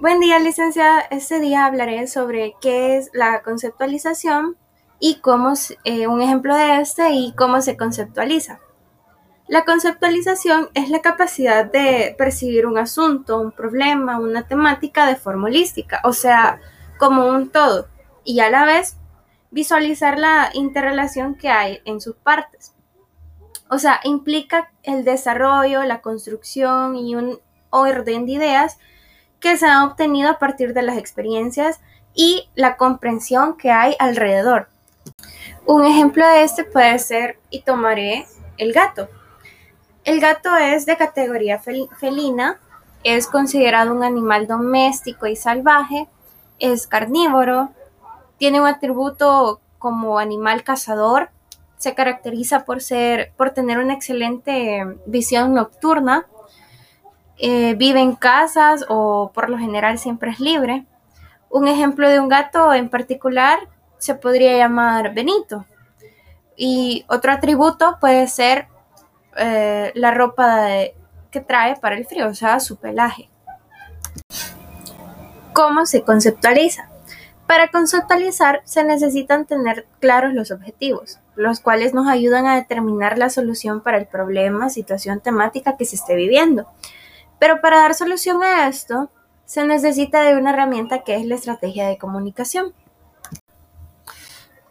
Buen día, licenciada. Este día hablaré sobre qué es la conceptualización y cómo, eh, un ejemplo de este y cómo se conceptualiza. La conceptualización es la capacidad de percibir un asunto, un problema, una temática de forma holística, o sea, como un todo, y a la vez visualizar la interrelación que hay en sus partes. O sea, implica el desarrollo, la construcción y un orden de ideas que se han obtenido a partir de las experiencias y la comprensión que hay alrededor. Un ejemplo de este puede ser, y tomaré el gato. El gato es de categoría felina, es considerado un animal doméstico y salvaje, es carnívoro, tiene un atributo como animal cazador, se caracteriza por ser, por tener una excelente visión nocturna, eh, vive en casas o por lo general siempre es libre. Un ejemplo de un gato en particular se podría llamar Benito. Y otro atributo puede ser eh, la ropa que trae para el frío, o sea, su pelaje. ¿Cómo se conceptualiza? Para conceptualizar se necesitan tener claros los objetivos, los cuales nos ayudan a determinar la solución para el problema, situación temática que se esté viviendo. Pero para dar solución a esto, se necesita de una herramienta que es la estrategia de comunicación,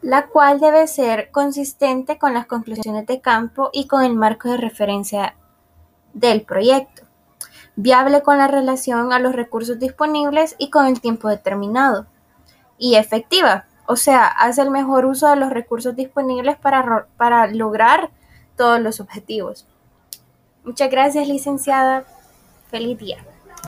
la cual debe ser consistente con las conclusiones de campo y con el marco de referencia del proyecto, viable con la relación a los recursos disponibles y con el tiempo determinado, y efectiva, o sea, hace el mejor uso de los recursos disponibles para, para lograr todos los objetivos. Muchas gracias, licenciada. Feliz día.